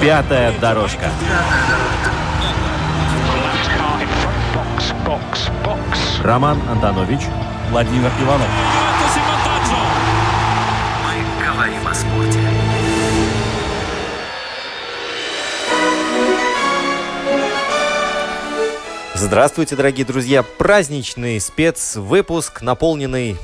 Пятая дорожка. Роман Антонович. Владимир Иванов. Мы говорим о спорте. Здравствуйте, дорогие друзья! Праздничный спецвыпуск, наполненный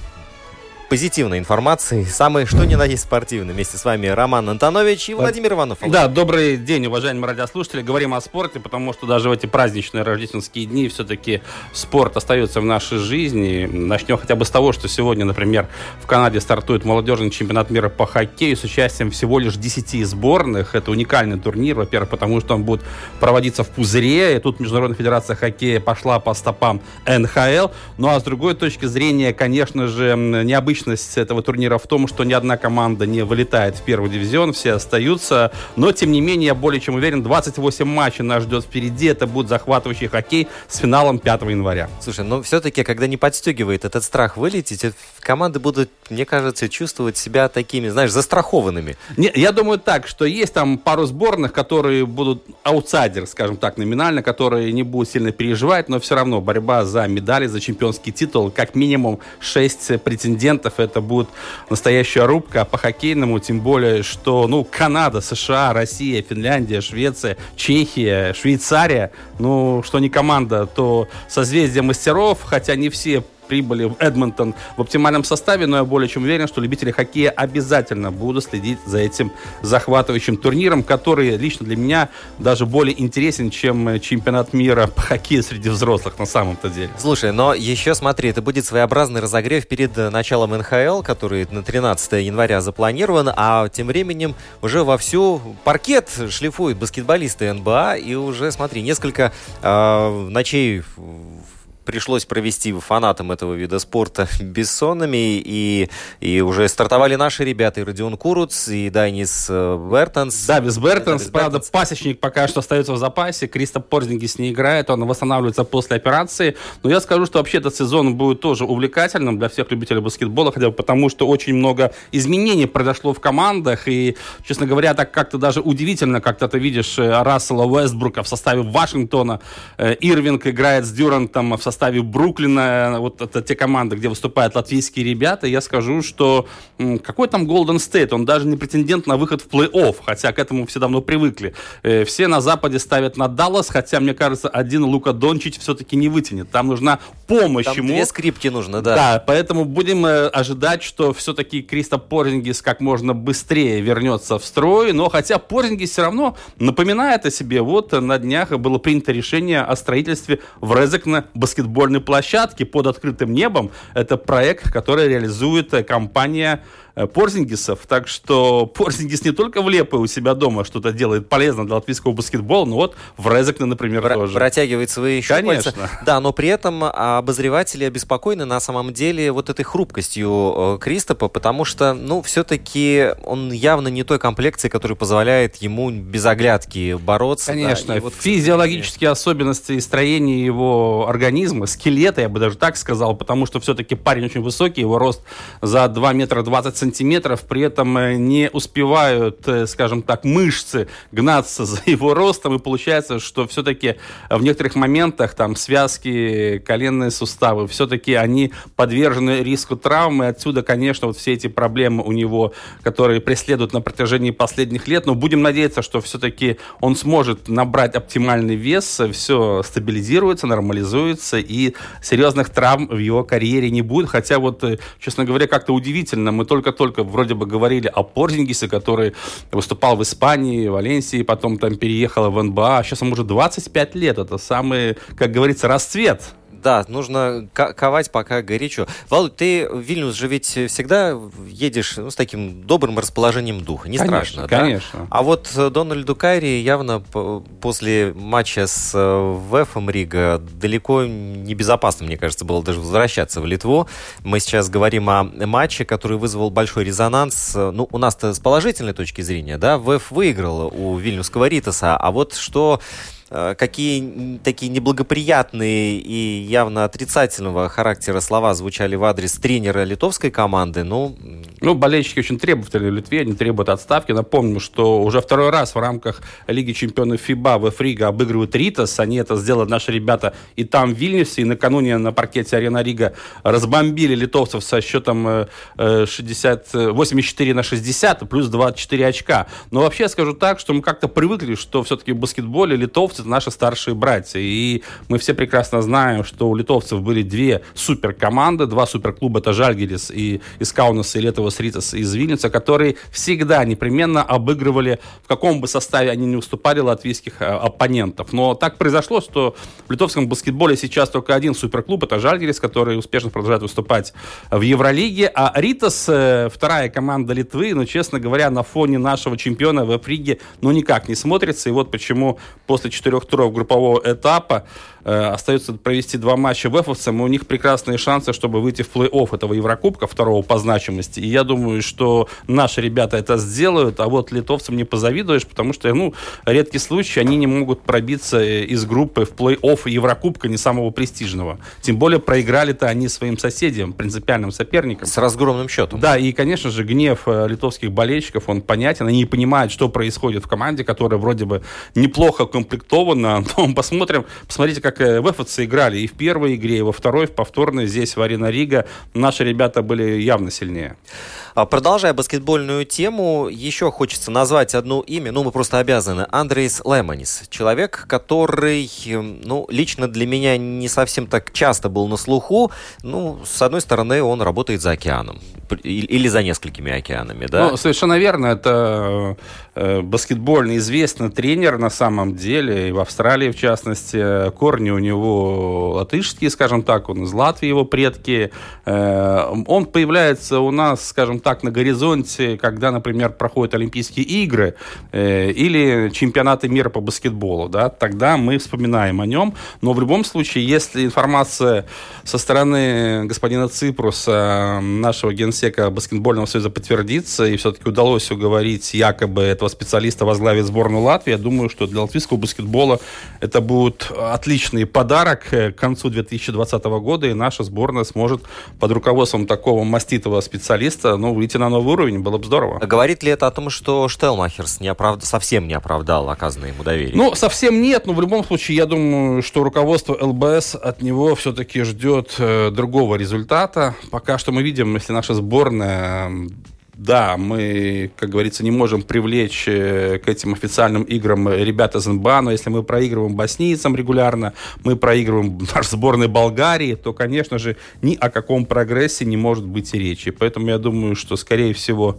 позитивной информацией, самый что ни на есть спортивный. Вместе с вами Роман Антонович и Владимир Иванов. Да, добрый день, уважаемые радиослушатели. Говорим о спорте, потому что даже в эти праздничные рождественские дни все-таки спорт остается в нашей жизни. Начнем хотя бы с того, что сегодня, например, в Канаде стартует молодежный чемпионат мира по хоккею с участием всего лишь 10 сборных. Это уникальный турнир, во-первых, потому что он будет проводиться в пузыре, и тут Международная федерация хоккея пошла по стопам НХЛ. Ну а с другой точки зрения, конечно же, необычно необычность этого турнира в том, что ни одна команда не вылетает в первый дивизион, все остаются. Но, тем не менее, я более чем уверен, 28 матчей нас ждет впереди. Это будет захватывающий хоккей с финалом 5 января. Слушай, но все-таки, когда не подстегивает этот страх вылететь, команды будут, мне кажется, чувствовать себя такими, знаешь, застрахованными. Не, я думаю так, что есть там пару сборных, которые будут аутсайдер, скажем так, номинально, которые не будут сильно переживать, но все равно борьба за медали, за чемпионский титул, как минимум 6 претендентов вариантов это будет настоящая рубка. А по хоккейному, тем более, что ну, Канада, США, Россия, Финляндия, Швеция, Чехия, Швейцария, ну, что не команда, то созвездие мастеров, хотя не все прибыли в Эдмонтон в оптимальном составе, но я более чем уверен, что любители хоккея обязательно будут следить за этим захватывающим турниром, который лично для меня даже более интересен, чем чемпионат мира по хоккею среди взрослых на самом-то деле. Слушай, но еще смотри, это будет своеобразный разогрев перед началом НХЛ, который на 13 января запланирован, а тем временем уже вовсю паркет шлифуют баскетболисты НБА, и уже, смотри, несколько э, ночей пришлось провести фанатам этого вида спорта бессонными, и, и уже стартовали наши ребята, и Родион Куруц, и Дайнис э, Бертонс. Да, без Бертонс, да, правда, Бертонс. пасечник пока что остается в запасе, Кристоп Порзингис не играет, он восстанавливается после операции, но я скажу, что вообще этот сезон будет тоже увлекательным для всех любителей баскетбола, хотя бы потому, что очень много изменений произошло в командах, и, честно говоря, так как-то даже удивительно, как-то ты видишь э, Рассела Уэстбрука в составе Вашингтона, э, Ирвинг играет с Дюрантом в составе составе Бруклина, вот это те команды, где выступают латвийские ребята, я скажу, что какой там Golden State, он даже не претендент на выход в плей-офф, хотя к этому все давно привыкли. Э, все на Западе ставят на Даллас, хотя, мне кажется, один Лука Дончич все-таки не вытянет. Там нужна помощь там ему. две скрипки нужно, да. Да, поэтому будем э, ожидать, что все-таки Криста Порзингис как можно быстрее вернется в строй, но хотя Порзингис все равно напоминает о себе. Вот на днях было принято решение о строительстве в Резекне баскетбольного баскетбольной площадки под открытым небом. Это проект, который реализует э, компания Порзингисов. Так что Порзингис не только в Лепе у себя дома что-то делает полезно для латвийского баскетбола, но вот в Резекне, например, Про- тоже. Протягивает свои щупальца. Конечно. Да, но при этом обозреватели обеспокоены на самом деле вот этой хрупкостью э, Кристопа, потому что, ну, все-таки он явно не той комплекции, которая позволяет ему без оглядки бороться. Конечно. Да, и вот, Физиологические особенности и строения его организма, скелета, я бы даже так сказал, потому что все-таки парень очень высокий, его рост за 2 метра 20 сантиметров сантиметров, при этом э, не успевают, э, скажем так, мышцы гнаться за его ростом, и получается, что все-таки в некоторых моментах там связки, коленные суставы, все-таки они подвержены риску травмы, отсюда, конечно, вот все эти проблемы у него, которые преследуют на протяжении последних лет, но будем надеяться, что все-таки он сможет набрать оптимальный вес, все стабилизируется, нормализуется, и серьезных травм в его карьере не будет, хотя вот, э, честно говоря, как-то удивительно, мы только только вроде бы говорили о Порзингисе, который выступал в Испании, Валенсии, потом там переехал в НБА. Сейчас ему уже 25 лет. Это самый, как говорится, расцвет да, нужно ковать пока горячо. Володь, ты в Вильнюс же ведь всегда едешь ну, с таким добрым расположением духа, не конечно, страшно, да? Конечно. А вот Дональду Кайри явно после матча с Вефом Рига далеко небезопасно, мне кажется, было даже возвращаться в Литву. Мы сейчас говорим о матче, который вызвал большой резонанс. Ну, у нас-то с положительной точки зрения, да, ВФ выиграл у Вильнюсского Ритаса, а вот что Э, какие такие неблагоприятные и явно отрицательного характера слова звучали в адрес тренера литовской команды, ну... Ну, болельщики очень требовательны в Литве, они требуют отставки. Напомню, что уже второй раз в рамках Лиги чемпионов ФИБА в Фрига обыгрывают Ритас. Они это сделали наши ребята и там, в Вильнюсе, и накануне на паркете Арена Рига разбомбили литовцев со счетом 60, э, 84 э, на 60, плюс 24 очка. Но вообще скажу так, что мы как-то привыкли, что все-таки в баскетболе литовцы это наши старшие братья. И мы все прекрасно знаем, что у литовцев были две суперкоманды, два суперклуба, это Жальгерис и из Каунаса, и Летовос Ритас из Вильнюса, которые всегда непременно обыгрывали, в каком бы составе они не уступали латвийских э, оппонентов. Но так произошло, что в литовском баскетболе сейчас только один суперклуб, это Жальгерис, который успешно продолжает выступать в Евролиге, а Ритас, э, вторая команда Литвы, ну, честно говоря, на фоне нашего чемпиона в Эфриге, ну, никак не смотрится. И вот почему после четырех четырех туров группового этапа Э, остается провести два матча в эфовцам, и у них прекрасные шансы, чтобы выйти в плей-офф этого Еврокубка, второго по значимости. И я думаю, что наши ребята это сделают, а вот литовцам не позавидуешь, потому что, ну, редкий случай, они не могут пробиться э, из группы в плей-офф Еврокубка, не самого престижного. Тем более проиграли-то они своим соседям, принципиальным соперникам. С разгромным счетом. Да, и, конечно же, гнев э, литовских болельщиков, он понятен. Они не понимают, что происходит в команде, которая вроде бы неплохо комплектована. Но посмотрим, посмотрите, как в ВФЦ играли и в первой игре, и во второй, в повторной, здесь в Арена Рига. Наши ребята были явно сильнее. А, продолжая баскетбольную тему, еще хочется назвать одно имя, ну, мы просто обязаны. Андрейс Лемонис. Человек, который, ну, лично для меня не совсем так часто был на слуху. Ну, с одной стороны, он работает за океаном. Или за несколькими океанами, да? Ну, совершенно верно. Это э, баскетбольный известный тренер на самом деле, и в Австралии, в частности. Корни у него латышские, скажем так, он из Латвии, его предки. Э, он появляется у нас, скажем так, так на горизонте, когда, например, проходят Олимпийские игры э, или чемпионаты мира по баскетболу, да, тогда мы вспоминаем о нем. Но в любом случае, если информация со стороны господина Ципруса, нашего генсека баскетбольного союза, подтвердится, и все-таки удалось уговорить якобы этого специалиста возглавить сборную Латвии, я думаю, что для латвийского баскетбола это будет отличный подарок к концу 2020 года, и наша сборная сможет под руководством такого маститого специалиста ну, выйти на новый уровень, было бы здорово. А говорит ли это о том, что Штелмахерс не оправд... совсем не оправдал оказанное ему доверие? Ну, совсем нет, но в любом случае я думаю, что руководство ЛБС от него все-таки ждет э, другого результата. Пока что мы видим, если наша сборная да, мы, как говорится, не можем привлечь э, к этим официальным играм ребят из НБА, но если мы проигрываем боснийцам регулярно, мы проигрываем наш сборной Болгарии, то, конечно же, ни о каком прогрессе не может быть и речи. Поэтому я думаю, что, скорее всего,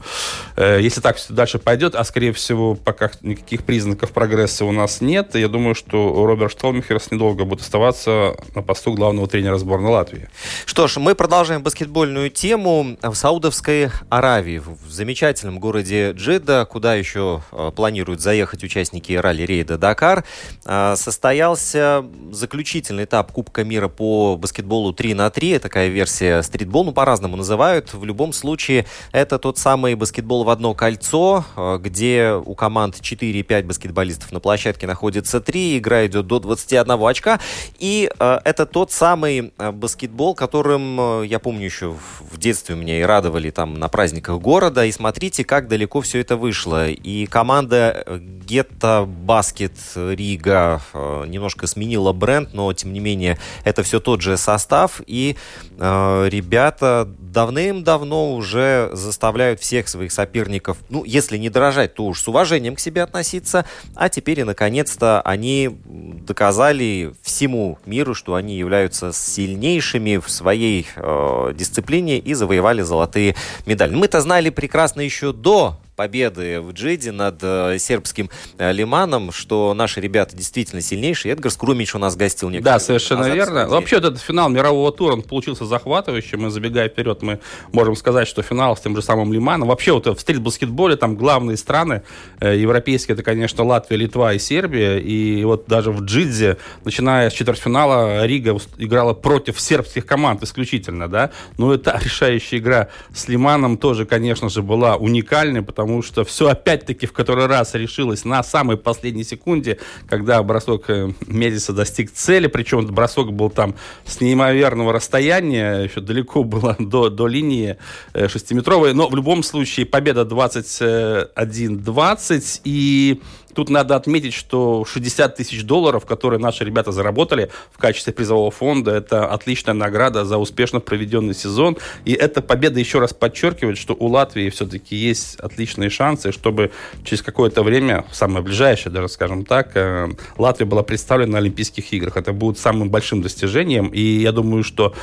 э, если так все дальше пойдет, а, скорее всего, пока никаких признаков прогресса у нас нет, я думаю, что Роберт Штолмихерс недолго будет оставаться на посту главного тренера сборной Латвии. Что ж, мы продолжаем баскетбольную тему в Саудовской Аравии в замечательном городе Джидда, куда еще э, планируют заехать участники ралли-рейда «Дакар», э, состоялся заключительный этап Кубка мира по баскетболу 3 на 3. Такая версия стритбол, ну, по-разному называют. В любом случае, это тот самый баскетбол в одно кольцо, э, где у команд 4-5 баскетболистов на площадке находится 3, игра идет до 21 очка. И это тот самый баскетбол, которым, я помню, еще в детстве меня и радовали там на праздниках города, города, и смотрите, как далеко все это вышло. И команда Гетто Баскет Рига э, немножко сменила бренд, но, тем не менее, это все тот же состав, и э, ребята давным-давно уже заставляют всех своих соперников, ну, если не дорожать, то уж с уважением к себе относиться, а теперь и, наконец-то, они доказали всему миру, что они являются сильнейшими в своей э, дисциплине и завоевали золотые медали. Мы-то знали прекрасно еще до победы в Джиде над э, сербским э, Лиманом, что наши ребята действительно сильнейшие. Эдгар Скрумич у нас гостил некоторые Да, совершенно назад, верно. Вообще, вот этот финал мирового тура, он получился захватывающим. И забегая вперед, мы можем сказать, что финал с тем же самым Лиманом. Вообще, вот в стрит-баскетболе там главные страны э, европейские, это, конечно, Латвия, Литва и Сербия. И вот даже в Джидзе, начиная с четвертьфинала, Рига играла против сербских команд исключительно, да. Но это решающая игра с Лиманом тоже, конечно же, была уникальной, потому что все опять-таки в который раз решилось на самой последней секунде, когда бросок э, Медиса достиг цели, причем этот бросок был там с неимоверного расстояния, еще далеко было до, до линии э, шестиметровой, но в любом случае победа 21-20, и Тут надо отметить, что 60 тысяч долларов, которые наши ребята заработали в качестве призового фонда, это отличная награда за успешно проведенный сезон. И эта победа еще раз подчеркивает, что у Латвии все-таки есть отличные шансы, чтобы через какое-то время, самое ближайшее даже, скажем так, э, Латвия была представлена на Олимпийских играх. Это будет самым большим достижением. И я думаю, что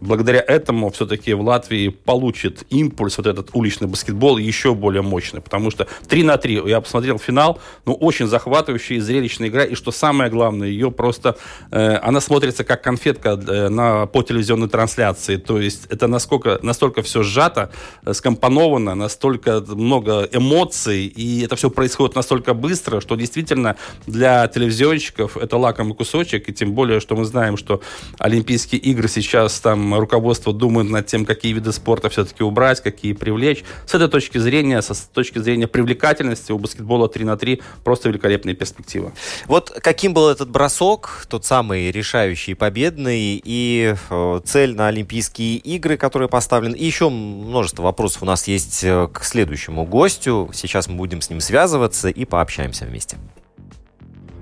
благодаря этому все-таки в Латвии получит импульс вот этот уличный баскетбол еще более мощный, потому что 3 на 3, я посмотрел финал, ну, очень захватывающая и зрелищная игра, и что самое главное, ее просто, э, она смотрится как конфетка э, на, по телевизионной трансляции, то есть это насколько, настолько все сжато, э, скомпоновано, настолько много эмоций, и это все происходит настолько быстро, что действительно для телевизионщиков это лакомый кусочек, и тем более, что мы знаем, что Олимпийские игры сейчас там руководство думает над тем, какие виды спорта все-таки убрать, какие привлечь. С этой точки зрения, с точки зрения привлекательности у баскетбола 3 на 3 просто великолепная перспектива. Вот каким был этот бросок, тот самый решающий, победный, и э, цель на Олимпийские игры, которые поставлены. И еще множество вопросов у нас есть э, к следующему гостю. Сейчас мы будем с ним связываться и пообщаемся вместе.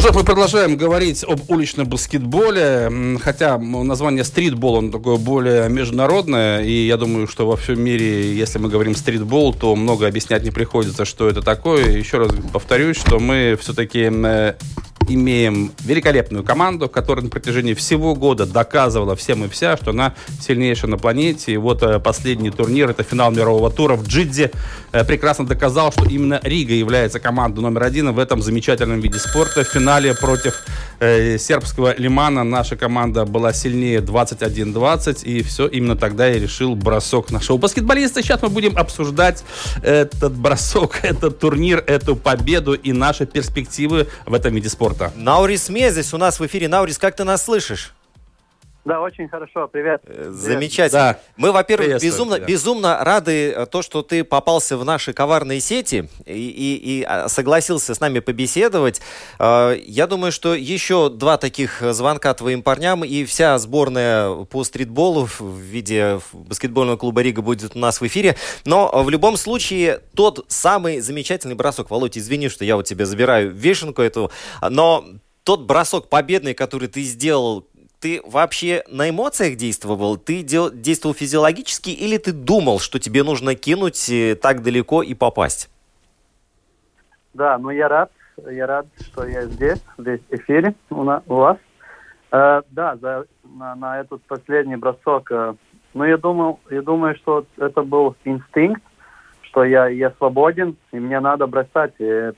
Ну что мы продолжаем говорить об уличном баскетболе, хотя название стритбол, он такое более международное, и я думаю, что во всем мире, если мы говорим стритбол, то много объяснять не приходится, что это такое. Еще раз повторюсь, что мы все-таки э, имеем великолепную команду, которая на протяжении всего года доказывала всем и вся, что она сильнейшая на планете. И вот э, последний турнир, это финал мирового тура в Джидзе, прекрасно доказал, что именно Рига является командой номер один в этом замечательном виде спорта. В финале против э, сербского Лимана наша команда была сильнее 21-20, и все, именно тогда я решил бросок нашего баскетболиста. Сейчас мы будем обсуждать этот бросок, этот турнир, эту победу и наши перспективы в этом виде спорта. Наурис Мезис у нас в эфире. Наурис, как ты нас слышишь? Да, очень хорошо. Привет. Э, Замечательно. Да. Мы, во-первых, безумно, тебя. безумно рады э, то, что ты попался в наши коварные сети и, и- и, а, согласился с нами побеседовать. Э, Я думаю, что еще два таких звонка твоим парням и вся сборная по стритболу в виде баскетбольного клуба Рига будет у нас в эфире. Но в любом случае тот самый замечательный бросок, Володь, извини, что я вот тебе забираю вишенку эту, но тот бросок победный, который ты сделал, ты вообще на эмоциях действовал? Ты дел- действовал физиологически или ты думал, что тебе нужно кинуть э, так далеко и попасть? Да, ну я рад, я рад, что я здесь, здесь в эфире у, на- у вас. Э, да, за, на, на этот последний бросок. э, ну, я думал, я думаю, что это был инстинкт, что я, я свободен, и мне надо бросать. И,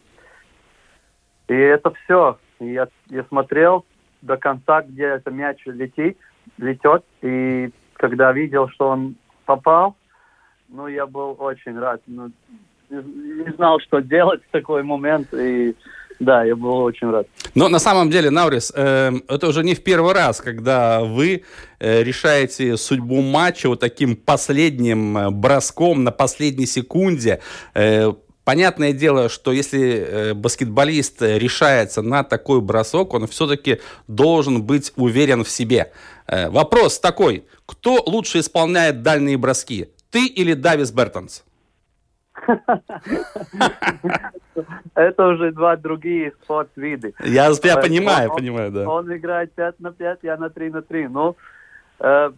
и это все. Я, я смотрел до конца, где этот мяч летит, летет, и когда видел, что он попал, ну, я был очень рад. Ну, не, знал, что делать в такой момент, и да, я был очень рад. Но на самом деле, Наурис, э, это уже не в первый раз, когда вы э, решаете судьбу матча вот таким последним э, броском на последней секунде. Э, Понятное дело, что если э, баскетболист решается на такой бросок, он все-таки должен быть уверен в себе. Э, вопрос такой, кто лучше исполняет дальние броски, ты или Давис Бертонс? Это уже два другие спорт-виды. Я, я понимаю, он, понимаю, да. Он играет 5 на 5, я на 3 на 3. Ну, э,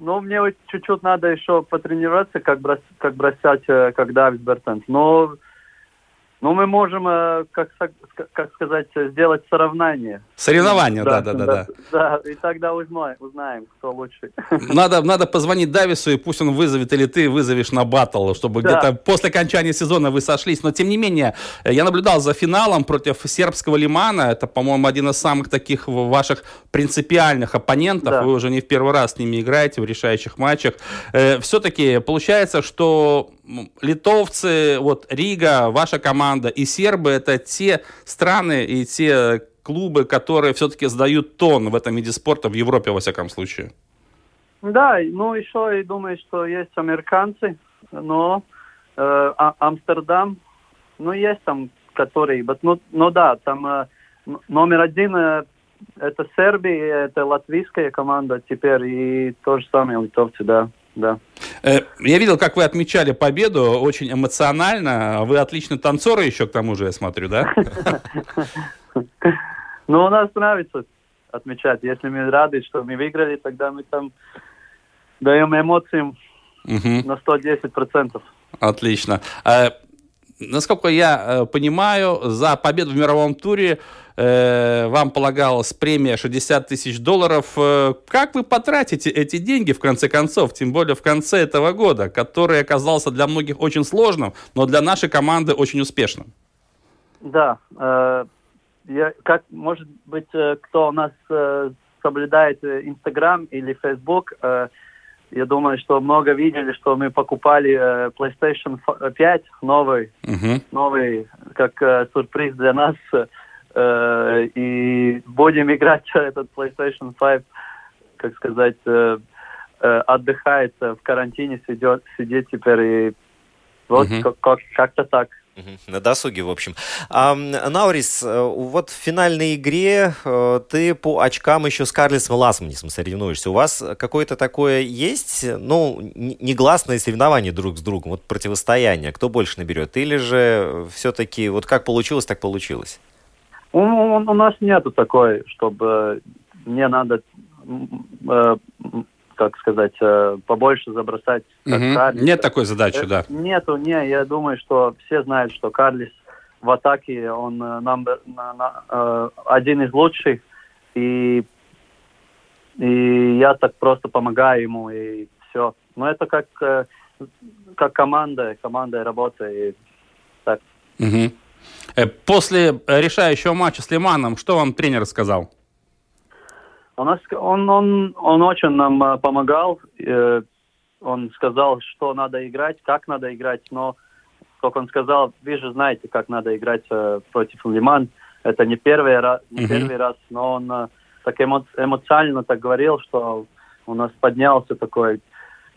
ну мне чуть-чуть надо еще потренироваться, как, брос, как бросать, э, как Давид Бертенс. Но ну, мы можем, э, как, как сказать, сделать сравнение. Соревнования, да, да, да. Да, да. да и тогда узнаем, узнаем, кто лучше. Надо, надо позвонить Давису, и пусть он вызовет, или ты вызовешь на батл, чтобы да. где-то после окончания сезона вы сошлись. Но, тем не менее, я наблюдал за финалом против сербского Лимана. Это, по-моему, один из самых таких ваших принципиальных оппонентов. Да. Вы уже не в первый раз с ними играете в решающих матчах. Э, все-таки получается, что литовцы, вот Рига, ваша команда и сербы это те страны и те клубы, которые все-таки сдают тон в этом виде спорта в Европе, во всяком случае. Да, ну еще и думаю, что есть американцы, но э, а, Амстердам, ну есть там, которые, ну, ну да, там э, номер один э, это Сербия, это латвийская команда теперь и то же самое литовцы, да да. Э, я видел, как вы отмечали победу, очень эмоционально. Вы отличный танцор еще, к тому же, я смотрю, да? Ну, у нас нравится отмечать. Если мы рады, что мы выиграли, тогда мы там даем эмоциям на 110%. Отлично. Насколько я э, понимаю, за победу в мировом туре э, вам полагалась премия 60 тысяч долларов. Э, как вы потратите эти деньги, в конце концов, тем более в конце этого года, который оказался для многих очень сложным, но для нашей команды очень успешным? Да, я, как, может быть, кто у нас соблюдает Инстаграм или Фейсбук, я думаю, что много видели, что мы покупали э, PlayStation 5 новый, uh-huh. новый, как э, сюрприз для нас. Э, и будем играть этот PlayStation 5, как сказать, э, э, отдыхает в карантине, сидит, сидит теперь и вот uh-huh. как- как-то так. На досуге, в общем. А, Наурис, э, вот в финальной игре э, ты по очкам еще с Карлисом Ласманисом соревнуешься. У вас какое-то такое есть, ну, негласное соревнование друг с другом, вот противостояние, кто больше наберет? Или же все-таки вот как получилось, так получилось? У, у нас нету такой, чтобы мне надо э, как сказать, э, побольше забросать. Как угу. Карлис. Нет такой задачи, да? Э, нету, не, я думаю, что все знают, что Карлис в атаке, он number, э, на, на, один из лучших, и, и я так просто помогаю ему, и все. Но это как, как команда, команда работа, и так. Угу. После решающего матча с Лиманом, что вам тренер сказал? Он, он, он, он очень нам э, помогал. Э, он сказал, что надо играть, как надо играть, но, как он сказал, вы же знаете, как надо играть э, против Лиман. Это не первый раз, не mm-hmm. первый раз, но он так эмо, эмоционально так говорил, что у нас поднялся такой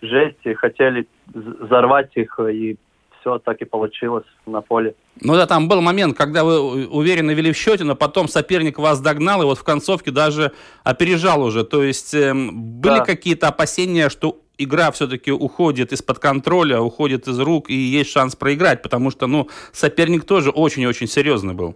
жесть, и хотели взорвать их, и все так и получилось на поле. Ну да, там был момент, когда вы уверенно вели в счете, но потом соперник вас догнал, и вот в концовке даже опережал уже. То есть э, были да. какие-то опасения, что игра все-таки уходит из-под контроля, уходит из рук, и есть шанс проиграть, потому что, ну, соперник тоже очень-очень серьезный был.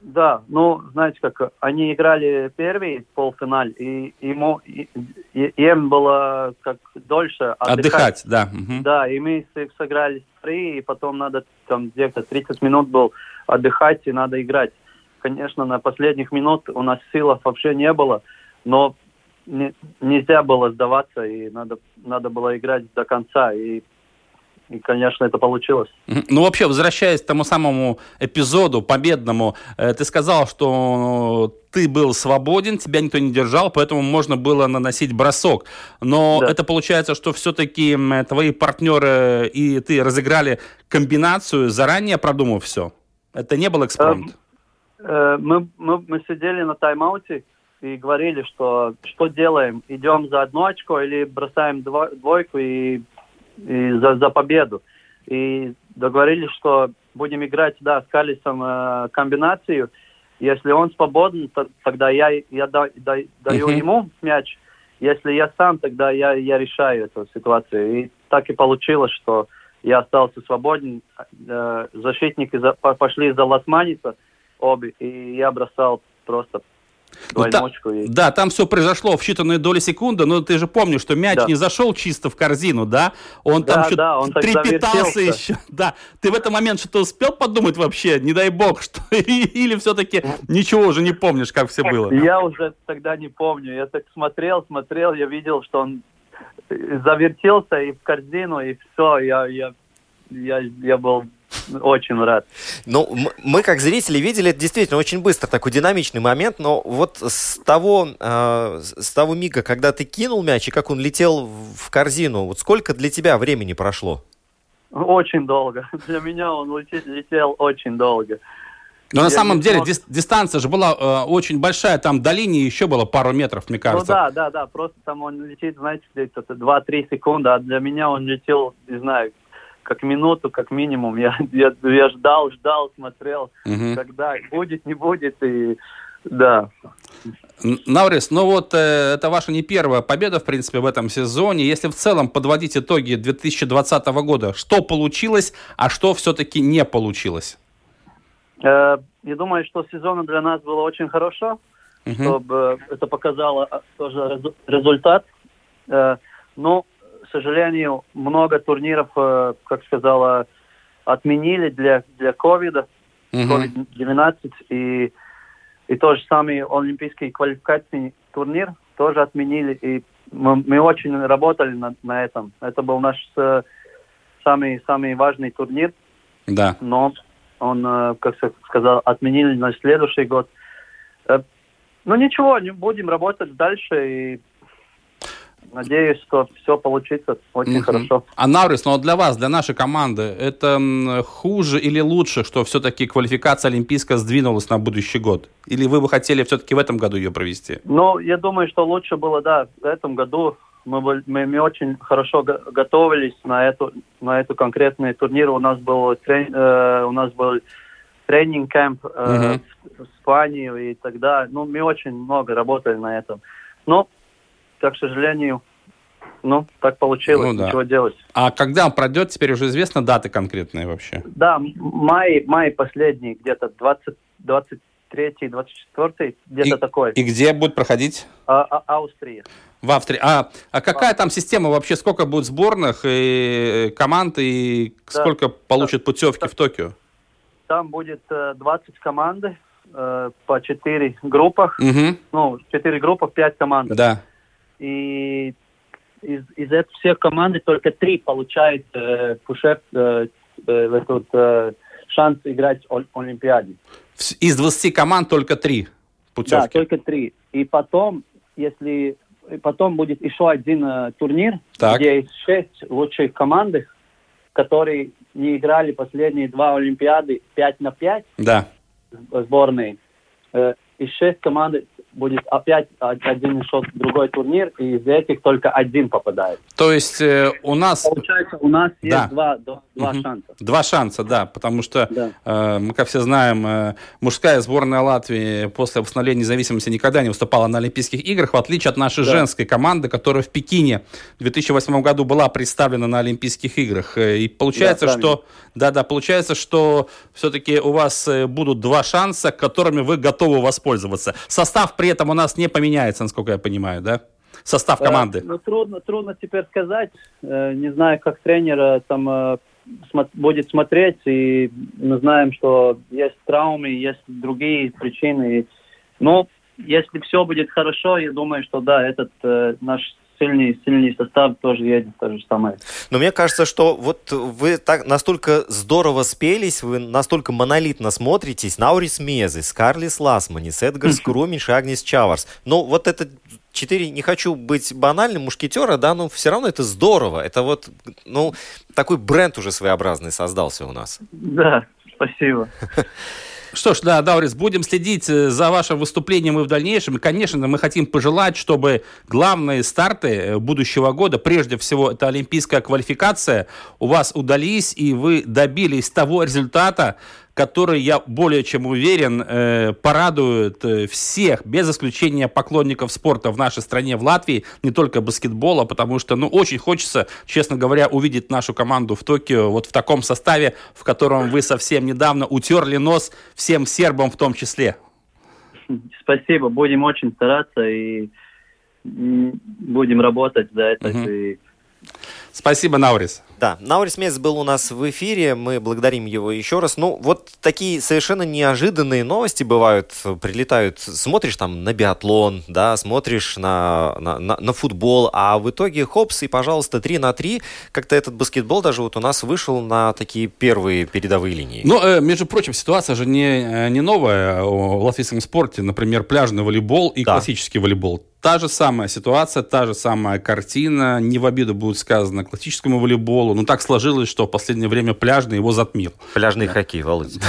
Да, ну, знаете, как они играли первый полуфинал, и ему и, и, им было как дольше отдыхать. Отдыхать, да. Угу. Да, и мы сыграли три, и потом надо там где-то 30 минут был отдыхать, и надо играть. Конечно, на последних минут у нас сил вообще не было, но не, нельзя было сдаваться, и надо, надо было играть до конца. И и, конечно, это получилось. Ну, вообще, возвращаясь к тому самому эпизоду победному, э, ты сказал, что ты был свободен, тебя никто не держал, поэтому можно было наносить бросок. Но да. это получается, что все-таки твои партнеры и ты разыграли комбинацию, заранее продумав все? Это не был экспромт? Э, э, мы, мы, мы сидели на тайм-ауте и говорили, что что делаем, идем за одно очко или бросаем двойку и и за, за победу. И договорились, что будем играть, да, с Калисом э, комбинацию. Если он свободен, то, тогда я, я да, да, даю uh-huh. ему мяч. Если я сам, тогда я, я решаю эту ситуацию. И так и получилось, что я остался свободен. Э, защитники за, пошли за Ласманиса обе, и я бросал просто ну, та, да, там все произошло в считанные доли секунды, но ты же помнишь, что мяч да. не зашел чисто в корзину, да? Он да, там еще да, он трепетался еще. Да, ты в этот момент что-то успел подумать вообще, не дай бог, что или все-таки ничего уже не помнишь, как все было? Я уже тогда не помню, я так смотрел, смотрел, я видел, что он завертелся и в корзину, и все, я, я, я, я был очень рад. Ну, мы как зрители видели, это действительно очень быстро, такой динамичный момент, но вот с того, э, с того мига, когда ты кинул мяч и как он летел в корзину, вот сколько для тебя времени прошло? Очень долго. Для меня он летел, летел очень долго. Но Я на самом деле смог... дистанция же была э, очень большая, там до линии еще было пару метров, мне ну кажется. Ну да, да, да, просто там он летит, знаете, где-то 2-3 секунды, а для меня он летел, не знаю, как минуту, как минимум. Я, я, я ждал, ждал, смотрел, угу. когда будет, не будет, и да. Наврис, ну вот э, это ваша не первая победа, в принципе, в этом сезоне. Если в целом подводить итоги 2020 года, что получилось, а что все-таки не получилось? Э, я думаю, что сезон для нас было очень хорошо, угу. чтобы это показало а, тоже результат. Э, но к сожалению, много турниров, э, как сказала, отменили для для ковида, COVID-19 и и то же самое олимпийский квалификационный турнир тоже отменили и мы, мы очень работали на, на этом. Это был наш э, самый самый важный турнир. Да. Но он, э, как сказал, отменили на следующий год. Ну ничего, будем работать дальше и Надеюсь, что все получится очень угу. хорошо. А Наврис, ну для вас, для нашей команды, это хуже или лучше, что все-таки квалификация олимпийская сдвинулась на будущий год? Или вы бы хотели все-таки в этом году ее провести? Ну, я думаю, что лучше было, да, в этом году. Мы, мы, мы очень хорошо готовились на эту, на эту конкретный турнир. У нас был, трен, э, у нас был тренинг-кэмп э, угу. в Испании и тогда. Ну, мы очень много работали на этом. Но к сожалению, ну, так получилось, ну, да. ничего делать. А когда он пройдет, теперь уже известно даты конкретные вообще? Да, май, май последний, где-то 20, 23 24 где-то такой. И где будет проходить? А, а, Австрия. В Австрии. А, а какая там система вообще? Сколько будет сборных и команд, и да. сколько получат да. путевки да. в Токио? Там будет 20 э, команд э, по 4 группах. Угу. Ну, 4 группы, 5 команд. Да и из, из этих всех команд только три получают э, пушеп, э, э, этот, э, шанс играть в Олимпиаде. Из 20 команд только три путевки? Да, только три. И потом, если потом будет еще один э, турнир, так. где есть шесть лучших команд, которые не играли последние два Олимпиады 5 на 5 да. сборные. Э, и шесть команд будет опять один шот другой турнир, и из этих только один попадает. То есть э, у нас... Получается, у нас да. есть два, два угу. шанса. Два шанса, да, потому что да. э, мы, как все знаем, э, мужская сборная Латвии после восстановления независимости никогда не выступала на Олимпийских играх, в отличие от нашей да. женской команды, которая в Пекине в 2008 году была представлена на Олимпийских играх. Э, и получается, да, что... Да-да, получается, что все-таки у вас э, будут два шанса, которыми вы готовы воспользоваться. Состав при этом у нас не поменяется, насколько я понимаю, да? Состав команды. Э, ну, трудно, трудно теперь сказать. Э, не знаю, как тренер там э, смо- будет смотреть. И мы знаем, что есть травмы, есть другие причины. Но если все будет хорошо, я думаю, что да, этот э, наш сильный, сильный состав тоже едет, то же самое. Но мне кажется, что вот вы так настолько здорово спелись, вы настолько монолитно смотритесь. Наурис Мезис, Карлис Ласманис, Эдгарс Крумиш и Агнис Чаварс. Ну, вот это четыре, не хочу быть банальным, мушкетера, да, но все равно это здорово. Это вот, ну, такой бренд уже своеобразный создался у нас. Да, спасибо. Что ж, да, Даурис, будем следить э, за вашим выступлением и в дальнейшем. И, конечно, мы хотим пожелать, чтобы главные старты э, будущего года, прежде всего, это олимпийская квалификация, у вас удались, и вы добились того результата, который, я более чем уверен, э, порадует э, всех, без исключения поклонников спорта в нашей стране, в Латвии, не только баскетбола, потому что, ну, очень хочется, честно говоря, увидеть нашу команду в Токио вот в таком составе, в котором вы совсем недавно утерли нос всем сербам в том числе. Спасибо, будем очень стараться и будем работать за это. Угу. И... Спасибо, Наурис. Да, Наурис Мец был у нас в эфире, мы благодарим его еще раз. Ну, вот такие совершенно неожиданные новости бывают, прилетают, смотришь там на биатлон, да, смотришь на, на, на, на футбол, а в итоге хопс и, пожалуйста, 3 на 3, как-то этот баскетбол даже вот у нас вышел на такие первые передовые линии. Ну, э, между прочим, ситуация же не, э, не новая в латвийском спорте, например, пляжный волейбол и да. классический волейбол. Та же самая ситуация, та же самая картина, не в обиду будет сказано классическому волейболу, футболу. Ну, так сложилось, что в последнее время пляжный его затмил. Пляжный да. хоккей, Володя.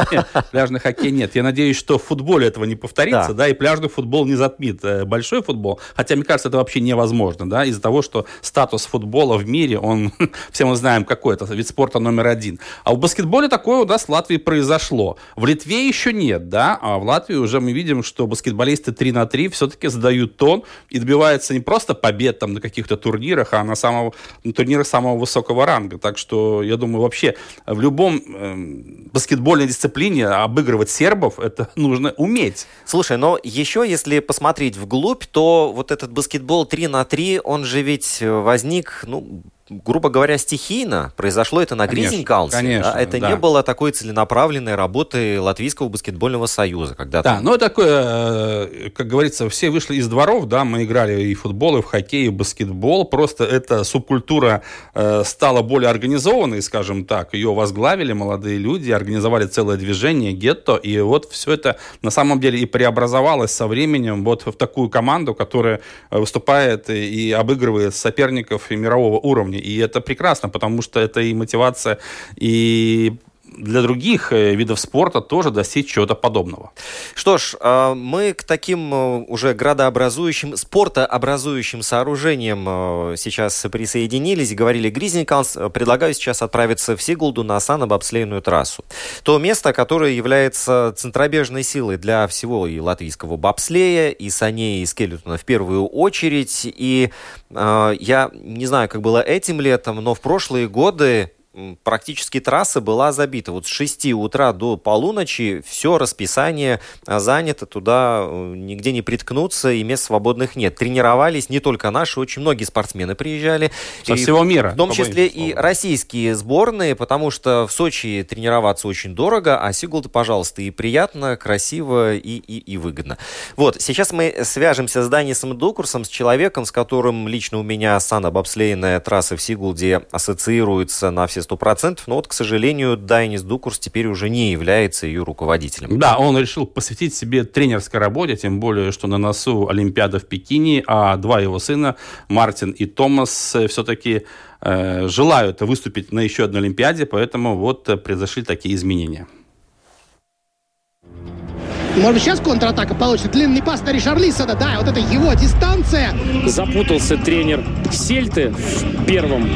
Пляжный хоккей нет. Я надеюсь, что в футболе этого не повторится, да, и пляжный футбол не затмит э, большой футбол. Хотя, мне кажется, это вообще невозможно, да, из-за того, что статус футбола в мире, он, все мы знаем, какой это вид спорта номер один. А в баскетболе такое у нас в Латвии произошло. В Литве еще нет, да, а в Латвии уже мы видим, что баскетболисты 3 на 3 все-таки задают тон и добиваются не просто побед там на каких-то турнирах, а на, самого, на турнирах самого высокого высокого ранга. Так что, я думаю, вообще в любом э, баскетбольной дисциплине обыгрывать сербов это нужно уметь. Слушай, но еще если посмотреть вглубь, то вот этот баскетбол 3 на 3, он же ведь возник, ну, грубо говоря, стихийно. Произошло это на Гризенкаунсе. Конечно, да? Это да. не было такой целенаправленной работы Латвийского баскетбольного союза. Когда да, ну такое, э, как говорится, все вышли из дворов, да, мы играли и в футбол, и в хоккей, и в баскетбол. Просто эта субкультура э, стала более организованной, скажем так. Ее возглавили молодые люди, организовали целое движение, гетто, и вот все это на самом деле и преобразовалось со временем вот в такую команду, которая выступает и обыгрывает соперников мирового уровня. И это прекрасно, потому что это и мотивация, и для других э, видов спорта тоже достичь чего-то подобного. Что ж, а, мы к таким э, уже градообразующим, спортообразующим сооружениям э, сейчас присоединились, говорили Гризниканс. Предлагаю сейчас отправиться в Сигулду на санобобслейную трассу. То место, которое является центробежной силой для всего и латвийского бобслея, и саней, и скелетона в первую очередь. И я не знаю, как было этим летом, но в прошлые годы практически трасса была забита. Вот с 6 утра до полуночи все расписание а, занято, туда э, нигде не приткнуться, и мест свободных нет. Тренировались не только наши, очень многие спортсмены приезжали. Со и, всего мира. В том числе и российские сборные, потому что в Сочи тренироваться очень дорого, а Сигулда, пожалуйста, и приятно, красиво и, и, и выгодно. Вот, сейчас мы свяжемся с Данисом Дукурсом, с человеком, с которым лично у меня санобобслейная трасса в Сигулде ассоциируется на все все 100%, но вот, к сожалению, Дайнис Дукурс теперь уже не является ее руководителем. Да, он решил посвятить себе тренерской работе, тем более, что на носу Олимпиада в Пекине, а два его сына, Мартин и Томас, э, все-таки э, желают выступить на еще одной Олимпиаде, поэтому вот э, произошли такие изменения. Может быть, сейчас контратака получится. Длинный пас на Ришарлисона. Да, вот это его дистанция. Запутался тренер Сельты в первом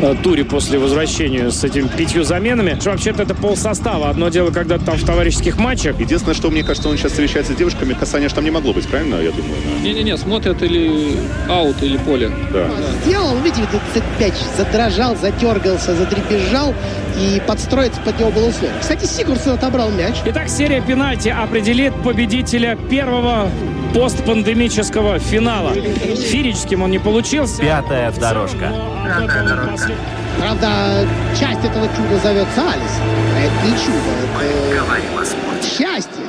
Э, туре после возвращения с этими пятью заменами. Вообще-то это пол состава. Одно дело, когда там в товарищеских матчах. Единственное, что мне кажется, он сейчас встречается с девушками, касания там не могло быть, правильно, я думаю? Не-не-не, смотрят или аут, или поле. Да. Сделал, видите, цепь задрожал, задергался, задребезжал и подстроиться под него было условие. Кстати, Сигурсон отобрал мяч. Итак, серия пенальти определит победителя первого постпандемического финала. Фирическим он не получился. Пятая дорожка. Пятая дорожка. Правда, часть этого чуда зовется Алис. А это не чудо, это говорим о спорте. счастье.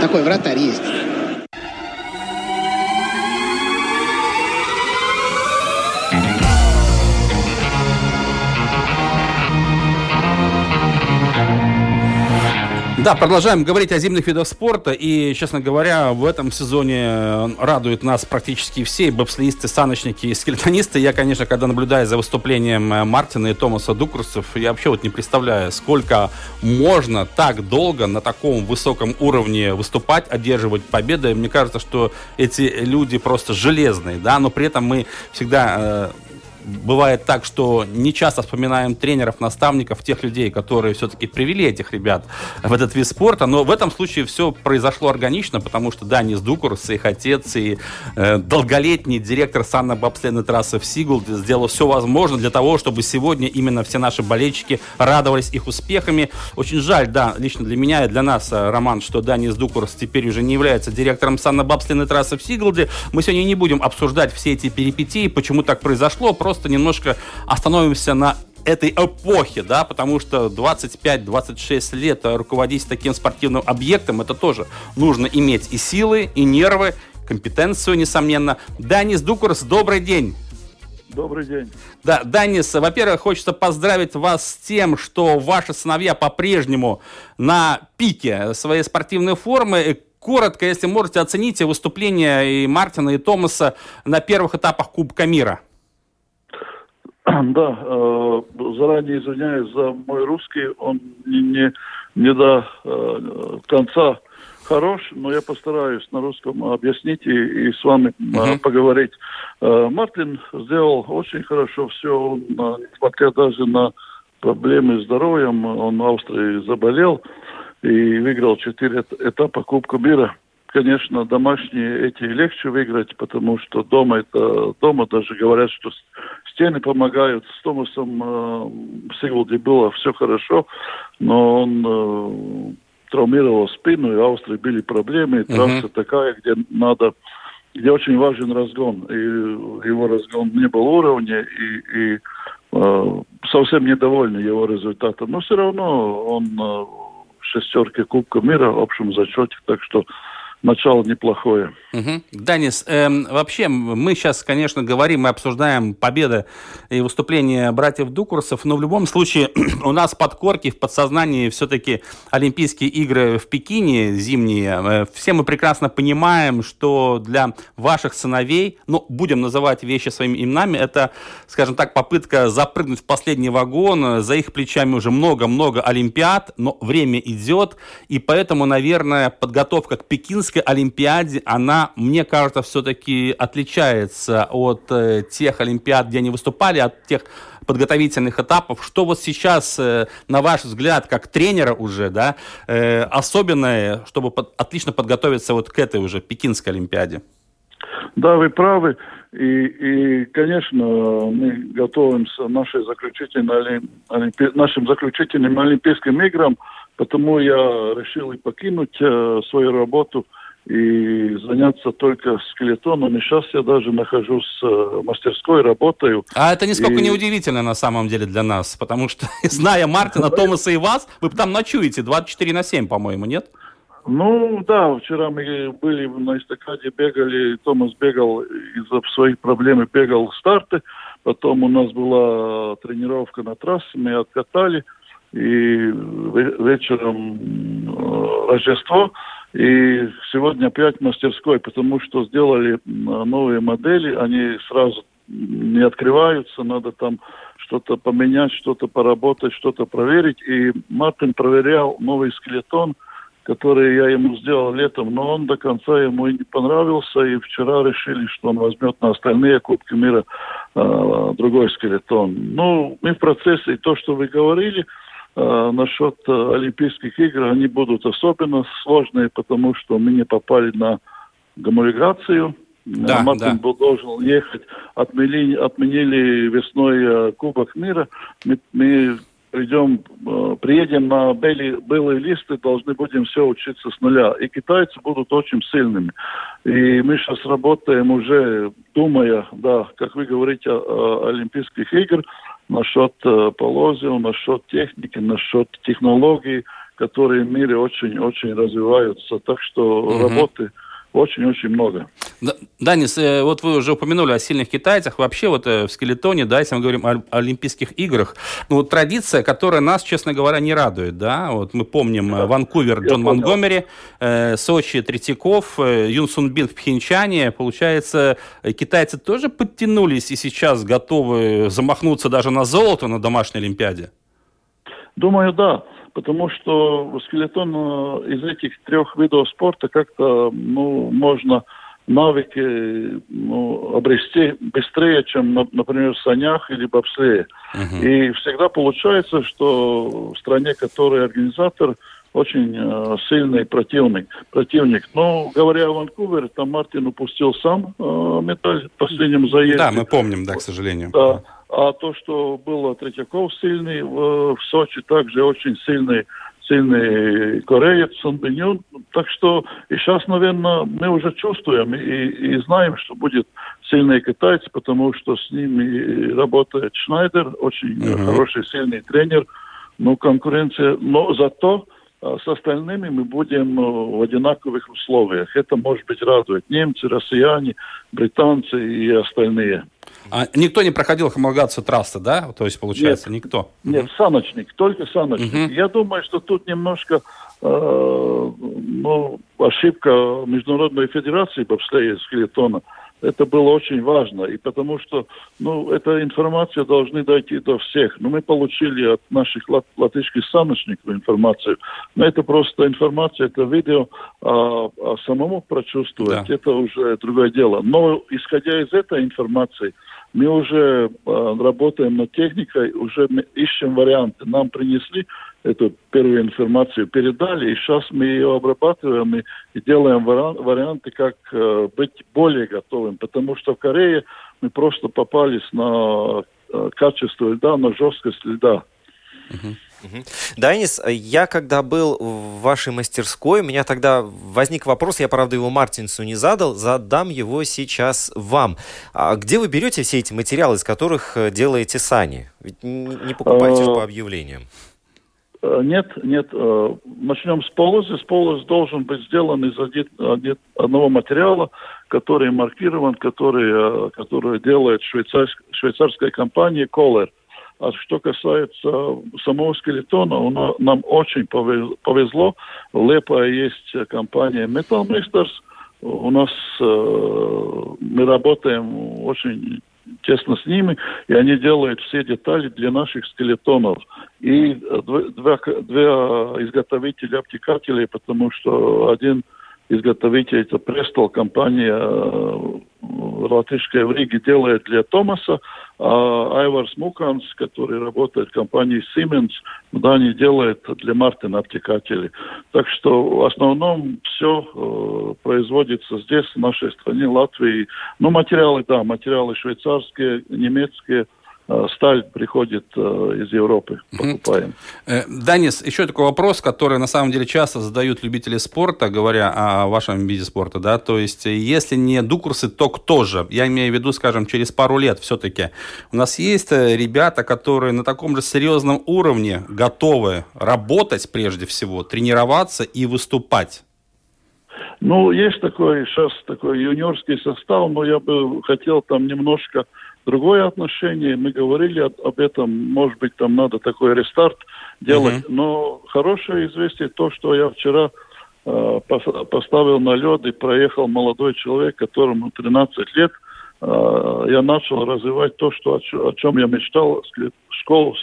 Такой вратарь есть. Да, продолжаем говорить о зимних видах спорта. И, честно говоря, в этом сезоне радуют нас практически все бобслеисты, саночники и скелетонисты. Я, конечно, когда наблюдаю за выступлением э, Мартина и Томаса Дукрусов, я вообще вот не представляю, сколько можно так долго на таком высоком уровне выступать, одерживать победы. Мне кажется, что эти люди просто железные, да, но при этом мы всегда э, бывает так, что не часто вспоминаем тренеров, наставников, тех людей, которые все-таки привели этих ребят в этот вид спорта, но в этом случае все произошло органично, потому что Данис Дукурс, их отец и э, долголетний директор санно-бобследной трассы в Сигулде сделал все возможное для того, чтобы сегодня именно все наши болельщики радовались их успехами. Очень жаль, да, лично для меня и для нас, э, Роман, что Данис Дукурс теперь уже не является директором санно-бобследной трассы в Сигулде. Мы сегодня не будем обсуждать все эти перипетии, почему так произошло, просто просто немножко остановимся на этой эпохе, да, потому что 25-26 лет руководить таким спортивным объектом, это тоже нужно иметь и силы, и нервы, компетенцию, несомненно. Данис Дукурс, добрый день. Добрый день. Да, Данис, во-первых, хочется поздравить вас с тем, что ваши сыновья по-прежнему на пике своей спортивной формы. Коротко, если можете, оцените выступления и Мартина, и Томаса на первых этапах Кубка мира. Да, э, заранее извиняюсь за мой русский, он не, не, не до э, конца хорош, но я постараюсь на русском объяснить и, и с вами uh-huh. поговорить. Э, Мартин сделал очень хорошо все, он, несмотря даже на проблемы с здоровьем, он в Австрии заболел и выиграл четыре этапа Кубка мира конечно, домашние эти легче выиграть, потому что дома это дома даже говорят, что стены помогают. С Томасом э, в Сигвалде было все хорошо, но он э, травмировал спину, и в Австрии были проблемы, и трасса uh-huh. такая, где надо где очень важен разгон. И его разгон не был уровня, и, и э, совсем недовольны его результатом. Но все равно он э, в шестерке Кубка мира в общем зачете, так что начало неплохое. Угу. Данис, эм, вообще мы сейчас, конечно, говорим и обсуждаем победы и выступления братьев Дукурсов, но в любом случае у нас под корки, в подсознании все-таки Олимпийские игры в Пекине зимние. Э, все мы прекрасно понимаем, что для ваших сыновей, ну, будем называть вещи своими именами, это, скажем так, попытка запрыгнуть в последний вагон. За их плечами уже много-много Олимпиад, но время идет, и поэтому, наверное, подготовка к Пекинской Пекинской Олимпиаде, она, мне кажется, все-таки отличается от э, тех Олимпиад, где они выступали, от тех подготовительных этапов. Что вот сейчас, э, на ваш взгляд, как тренера уже, да, э, особенное, чтобы под, отлично подготовиться вот к этой уже Пекинской Олимпиаде? Да, вы правы. И, и конечно, мы готовимся нашей заключительной, олимпи... нашим заключительным Олимпийским играм, потому я решил и покинуть э, свою работу – и заняться только скелетоном. И сейчас я даже нахожусь в э, мастерской, работаю. А это нисколько и... не удивительно на самом деле для нас, потому что, зная Мартина, Томаса и вас, вы там ночуете 24 на 7, по-моему, нет? Ну, да, вчера мы были на эстакаде, бегали, Томас бегал из-за своих проблем, бегал старты, потом у нас была тренировка на трассе, мы откатали, и вечером э, Рождество, и сегодня опять мастерской, потому что сделали новые модели, они сразу не открываются, надо там что-то поменять, что-то поработать, что-то проверить. И Мартин проверял новый скелетон, который я ему сделал летом, но он до конца ему и не понравился, и вчера решили, что он возьмет на остальные Кубки мира э, другой скелетон. Ну, мы в процессе, и то, что вы говорили, Э, насчет э, Олимпийских игр, они будут особенно сложные, потому что мы не попали на гомолигацию. Да, Мартин да. был должен ехать, отменили, отменили весной э, Кубок мира. Мы, мы придем, приедем на белые, белые листы, должны будем все учиться с нуля. И китайцы будут очень сильными. И мы сейчас работаем уже, думая, да, как вы говорите, о, о Олимпийских играх, насчет э, полозьев, насчет техники, насчет технологий, которые в мире очень-очень развиваются. Так что угу. работы очень-очень много. Да, Данис, э, вот вы уже упомянули о сильных китайцах. Вообще вот э, в скелетоне, да, если мы говорим о, Олимпийских играх, ну вот традиция, которая нас, честно говоря, не радует, да. Вот мы помним да. Ванкувер, Джон Монгомери, э, Сочи, Третьяков, э, Юн Сун Бин в Пхенчане. Получается, китайцы тоже подтянулись и сейчас готовы замахнуться даже на золото на домашней Олимпиаде? Думаю, да потому что скелетон э, из этих трех видов спорта как-то ну, можно навыки ну, обрести быстрее, чем, например, в санях или бобслее. Uh-huh. И всегда получается, что в стране, которая организатор, очень э, сильный противник. противник. Но, говоря о Ванкувере, там Мартин упустил сам э, медаль в последнем заезде. Да, мы помним, да, к сожалению. Да. А то, что было Третьяков сильный в, в Сочи, также очень сильный сильный кореец Санбинюн. Так что и сейчас, наверное, мы уже чувствуем и, и знаем, что будет сильный китайцы, потому что с ними работает Шнайдер, очень uh-huh. хороший, сильный тренер. Но конкуренция, но зато с остальными мы будем э, в одинаковых условиях. Это, может быть, радует немцы, россияне, британцы и остальные. А никто не проходил homologацию трассы, да? То есть, получается, нет, никто? Нет, саночник, только саночник. Угу. Я думаю, что тут немножко э, ну, ошибка Международной Федерации бобслея скелетона это было очень важно, и потому что, ну, эта информация должна дойти до всех. Но мы получили от наших лат латышских саночников информацию, но это просто информация, это видео, а, а самому прочувствовать, да. это уже другое дело. Но исходя из этой информации, мы уже э, работаем над техникой, уже ищем варианты. Нам принесли эту первую информацию, передали, и сейчас мы ее обрабатываем и, и делаем варианты, как э, быть более готовым. Потому что в Корее мы просто попались на э, качество льда, на жесткость льда. Uh-huh. Данис, я когда был в вашей мастерской, у меня тогда возник вопрос, я, правда, его Мартинсу не задал, задам его сейчас вам. А где вы берете все эти материалы, из которых э, делаете сани? Ведь не покупаете же по объявлениям. Э, нет, нет. Э, начнем с полоза. Полоз должен быть сделан из одного материала, который маркирован, который, который делает швейцарская, швейцарская компания Колер. А что касается самого скелетона, он, нам очень повезло. Лепо есть компания Metal Masters. У нас э, мы работаем очень тесно с ними, и они делают все детали для наших скелетонов. И два, два изготовителя обтекателей, потому что один изготовитель, это Престол, компания э, латышская в Риге делает для Томаса, а Айварс Муканс, который работает в компании Siemens, в Дании делает для Мартина обтекатели. Так что в основном все э, производится здесь, в нашей стране, Латвии. Ну, материалы, да, материалы швейцарские, немецкие – сталь приходит э, из Европы, покупаем. Э, Данис, еще такой вопрос, который на самом деле часто задают любители спорта, говоря о вашем виде спорта, да, то есть если не дукурсы, то кто же? Я имею в виду, скажем, через пару лет все-таки. У нас есть ребята, которые на таком же серьезном уровне готовы работать прежде всего, тренироваться и выступать. Ну, есть такой сейчас такой юниорский состав, но я бы хотел там немножко другое отношение. Мы говорили об, об этом, может быть, там надо такой рестарт делать. Uh-huh. Но хорошее известие то, что я вчера э, поставил на лед и проехал молодой человек, которому 13 лет. Э, я начал развивать то, что, о, о чем я мечтал, школу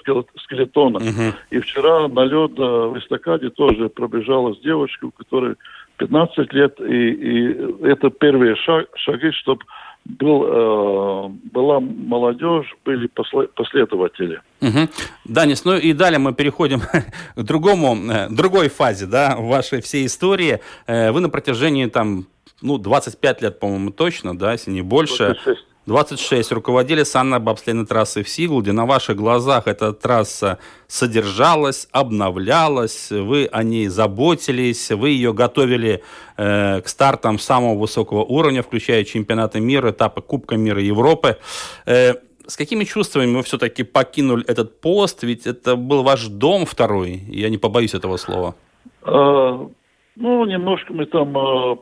скелетона. Uh-huh. И вчера на лед э, в эстакаде тоже пробежалась девочка, у которой 15 лет, и, и это первые шаг, шаги, чтобы был, э, была молодежь, были последователи. Угу. Данис, ну и далее мы переходим к другому, э, другой фазе да, вашей всей истории. Э, вы на протяжении там, ну, 25 лет, по-моему, точно, да, если не больше. 26. 26. Руководили санно-бобслейной трассой в Сигулде. На ваших глазах эта трасса содержалась, обновлялась, вы о ней заботились, вы ее готовили э, к стартам самого высокого уровня, включая чемпионаты мира, этапы Кубка мира Европы. Э, с какими чувствами вы все-таки покинули этот пост? Ведь это был ваш дом второй, я не побоюсь этого слова. А, ну, немножко мы там а,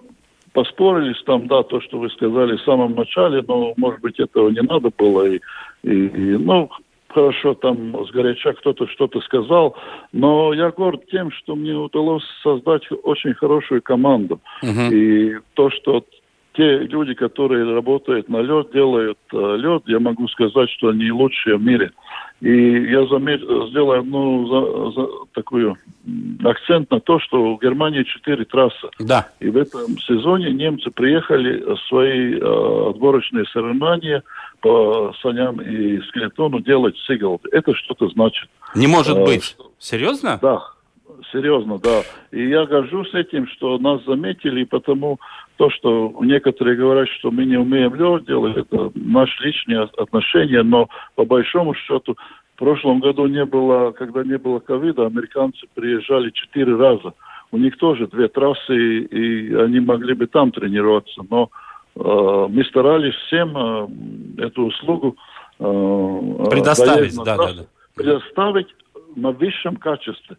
поспорились там, да, то, что вы сказали в самом начале, но, может быть, этого не надо было. И, и, и ну, хорошо, там сгоряча кто-то что-то сказал, но я горд тем, что мне удалось создать очень хорошую команду. Uh-huh. И то, что те люди, которые работают на лед, делают э, лед, я могу сказать, что они лучшие в мире. И я заметил, сделаю одну за, за, такую акцент на то, что в Германии четыре трассы. Да. И в этом сезоне немцы приехали свои э, отборочные соревнования по саням и скелетону делать сигл. Это что-то значит. Не может э, быть. Что... Серьезно? Да. Серьезно, да. И я горжусь этим, что нас заметили, и потому то, что некоторые говорят, что мы не умеем лед делать, это наши личные отношения, но по большому счету в прошлом году не было, когда не было ковида, американцы приезжали четыре раза. У них тоже две трассы, и они могли бы там тренироваться. Но э, мы старались всем э, эту услугу э, предоставить, да, да, да. предоставить на высшем качестве.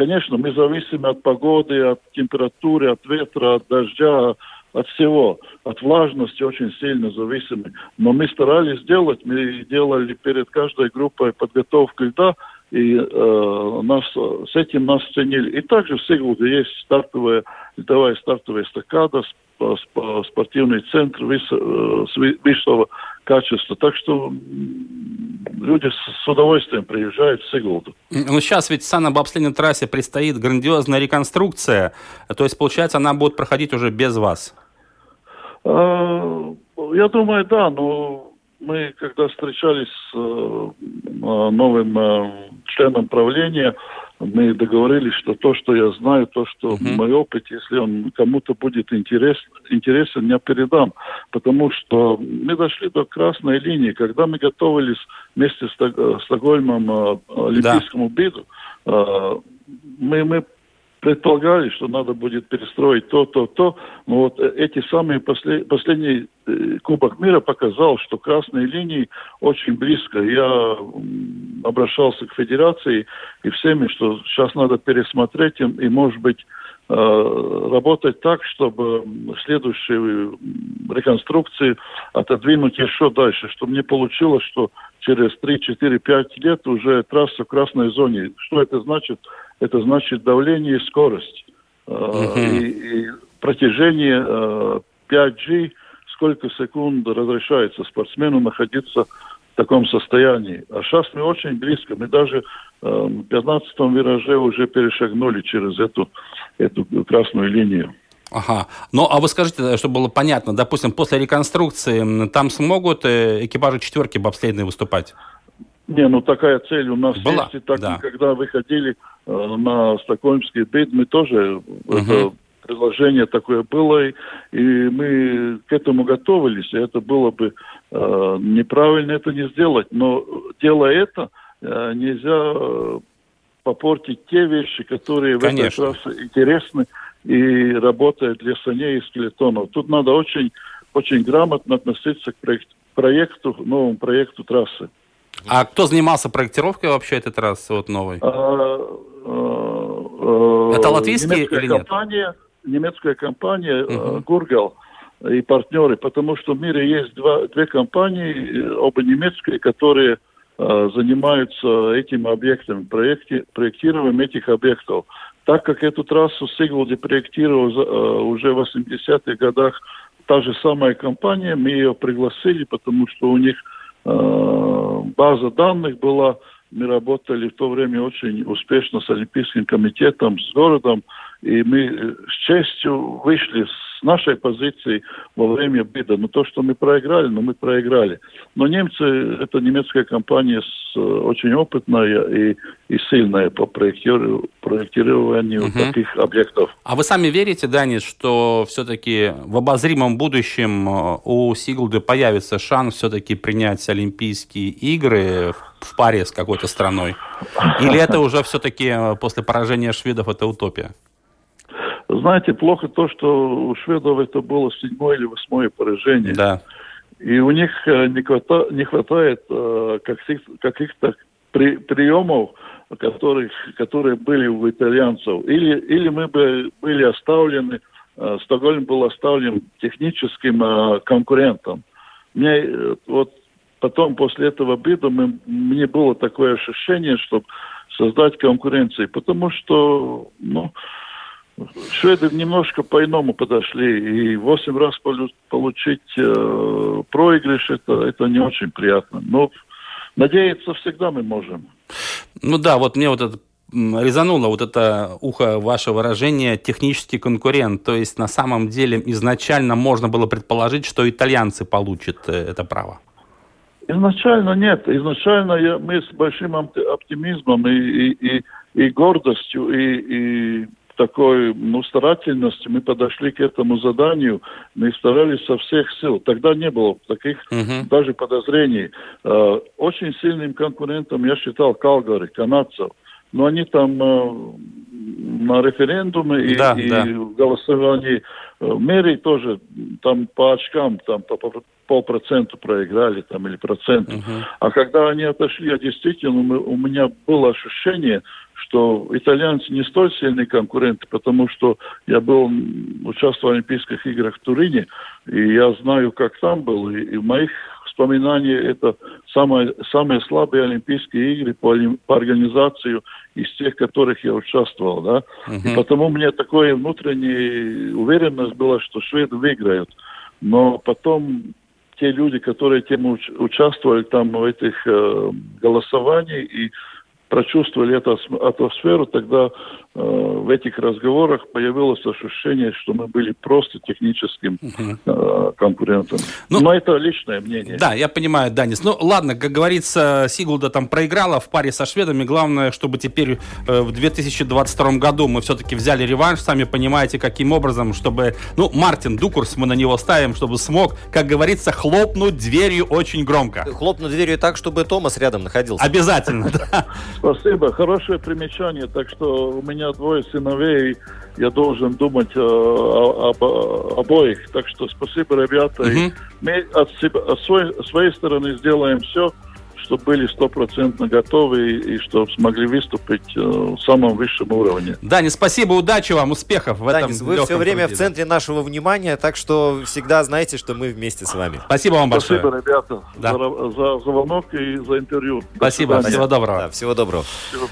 Конечно, мы зависим от погоды, от температуры, от ветра, от дождя, от всего, от влажности очень сильно зависимы. Но мы старались сделать, мы делали перед каждой группой подготовку льда, и э, нас, с этим нас ценили. И также в Сигулде есть стартовая, льдовая стартовая эстакада, спортивный центр э, высшего качества. Так что люди с, с удовольствием приезжают в Сигулду. Ну, сейчас ведь на бобслейной трассе предстоит грандиозная реконструкция. То есть, получается, она будет проходить уже без вас? А, я думаю, да, но мы, когда встречались с э, новым э, членом правления, мы договорились, что то, что я знаю, то, что uh-huh. мой опыт, если он кому-то будет интерес, интересен, я передам. Потому что мы дошли до красной линии. Когда мы готовились вместе с э, Стокгольмом э, Олимпийскому да. биду, э, мы, мы предполагали, что надо будет перестроить то, то, то. Но вот эти самые после, последний э, Кубок мира показал, что красные линии очень близко. Я обращался к федерации и всеми, что сейчас надо пересмотреть им и, может быть, э, работать так, чтобы следующие реконструкции отодвинуть еще дальше, чтобы не получилось, что через 3, 4, 5 лет уже трасса в красной зоне. Что это значит? это значит давление и скорость. Uh-huh. И, и протяжение 5G, э, сколько секунд разрешается спортсмену находиться в таком состоянии. А сейчас мы очень близко. Мы даже э, в 15-м вираже уже перешагнули через эту, эту красную линию. Ага. Ну, а вы скажите, чтобы было понятно, допустим, после реконструкции там смогут экипажи четверки бобслейные выступать? Не, ну такая цель у нас Была, есть. И так, да. когда выходили э, на стокгольмский бит, мы тоже угу. это предложение такое было, и, и мы к этому готовились. И это было бы э, неправильно это не сделать. Но делая это, э, нельзя э, попортить те вещи, которые Конечно. в этот раз интересны и работают для саней и скелетонов. Тут надо очень, очень грамотно относиться к проекту, новому проекту трассы. А кто занимался проектировкой вообще этот раз вот новый? А, а, Это латвийские или нет? Компания, немецкая компания uh Гургал и партнеры, потому что в мире есть два, две компании, оба немецкие, которые занимаются этим объектом, проекти, проектированием этих объектов. Так как эту трассу Сигвалди проектировал уже в 80-х годах та же самая компания, мы ее пригласили, потому что у них Э, база данных была. Мы работали в то время очень успешно с Олимпийским комитетом, с городом, и мы э, с честью вышли с нашей позиции во время бида. Но то, что мы проиграли, но мы проиграли. Но немцы, это немецкая компания с, э, очень опытная и, и сильная по проектированию, проектированию угу. таких объектов. А вы сами верите, Данис, что все-таки в обозримом будущем э, у Сиглды появится шанс все-таки принять Олимпийские игры в паре с какой-то страной? Или это уже все-таки после поражения шведов это утопия? Знаете, плохо то, что у шведов это было седьмое или восьмое поражение. Да. И у них э, не, хвата, не хватает э, каких-то при, приемов, которых, которые были у итальянцев. Или, или мы бы были оставлены э, Стокгольм был оставлен техническим э, конкурентом. Мне э, вот потом после этого бида мы, мне было такое ощущение, чтобы создать конкуренцию, потому что, ну, шведы немножко по-иному подошли, и восемь раз получить э, проигрыш, это, это не очень приятно. Но надеяться всегда мы можем. Ну да, вот мне вот это резануло вот это ухо ваше выражение «технический конкурент». То есть на самом деле изначально можно было предположить, что итальянцы получат э, это право. Изначально нет. Изначально я, мы с большим оптимизмом и, и, и, и гордостью, и, и такой ну, старательностью мы подошли к этому заданию, мы старались со всех сил. Тогда не было таких uh-huh. даже подозрений. Э, очень сильным конкурентом я считал Калгари, канадцев. Но они там э, на референдуме и, да, и да. в голосовании э, в мэрии тоже там по очкам, там по полпроцента проиграли там или процент. Uh-huh. А когда они отошли, я действительно, мы, у меня было ощущение, что итальянцы не столь сильные конкуренты, потому что я был, участвовал в Олимпийских играх в Турине, и я знаю, как там был, и, и в моих воспоминаниях это самые, самые слабые Олимпийские игры по, по организации из тех, которых я участвовал, да. Uh-huh. И потому мне такое внутренняя уверенность была, что шведы выиграют. Но потом те люди, которые тем уч- участвовали там в этих э, голосованиях и прочувствовали эту атмосферу, тогда э, в этих разговорах появилось ощущение, что мы были просто техническим э, конкурентом. Ну, Но это личное мнение. Да, я понимаю, Данис. Ну, ладно, как говорится, Сигулда там проиграла в паре со шведами. Главное, чтобы теперь э, в 2022 году мы все-таки взяли реванш. Сами понимаете, каким образом, чтобы... Ну, Мартин Дукурс, мы на него ставим, чтобы смог, как говорится, хлопнуть дверью очень громко. Хлопнуть дверью так, чтобы Томас рядом находился. Обязательно, да. Спасибо, хорошее примечание. Так что у меня двое сыновей, я должен думать э, об, обоих. Так что спасибо, ребята. Угу. Мы от, себя, от своей, своей стороны сделаем все, чтобы были стопроцентно готовы и, и чтобы смогли выступить э, в самом высшем уровне. Дани, спасибо, удачи вам, успехов в Дани, этом вы все время труде. в центре нашего внимания, так что всегда знаете, что мы вместе с вами. Спасибо вам большое. Спасибо, ребята, да. за, за звонок и за интервью. Спасибо, всего доброго. Да, всего доброго. Всего...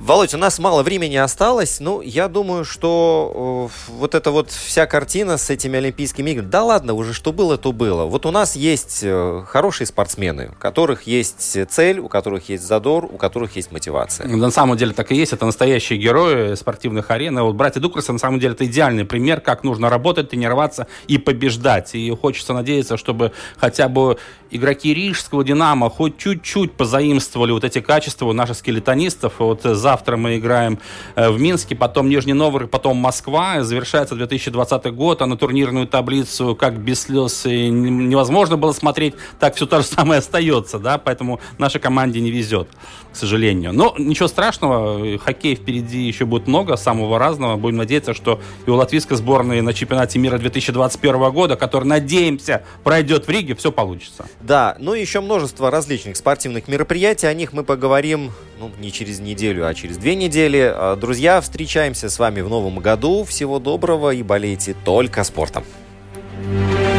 Володь, у нас мало времени осталось. Ну, я думаю, что э, вот эта вот вся картина с этими Олимпийскими играми, да ладно, уже что было, то было. Вот у нас есть э, хорошие спортсмены, у которых есть цель, у которых есть задор, у которых есть мотивация. На самом деле так и есть. Это настоящие герои спортивных арен. Вот братья Дукрасы, на самом деле, это идеальный пример, как нужно работать, тренироваться и побеждать. И хочется надеяться, чтобы хотя бы игроки Рижского «Динамо» хоть чуть-чуть позаимствовали вот эти качества у наших скелетонистов. Вот завтра мы играем э, в Минске, потом Нижний Новгород, потом Москва. Завершается 2020 год, а на турнирную таблицу как без слез невозможно было смотреть, так все то же самое остается, да, поэтому нашей команде не везет, к сожалению. Но ничего страшного, хоккей впереди еще будет много, самого разного. Будем надеяться, что и у латвийской сборной на чемпионате мира 2021 года, который, надеемся, пройдет в Риге, все получится. Да, ну и еще множество различных спортивных мероприятий. О них мы поговорим ну, не через неделю, а через две недели. А, друзья, встречаемся с вами в новом году. Всего доброго и болейте только спортом. thank you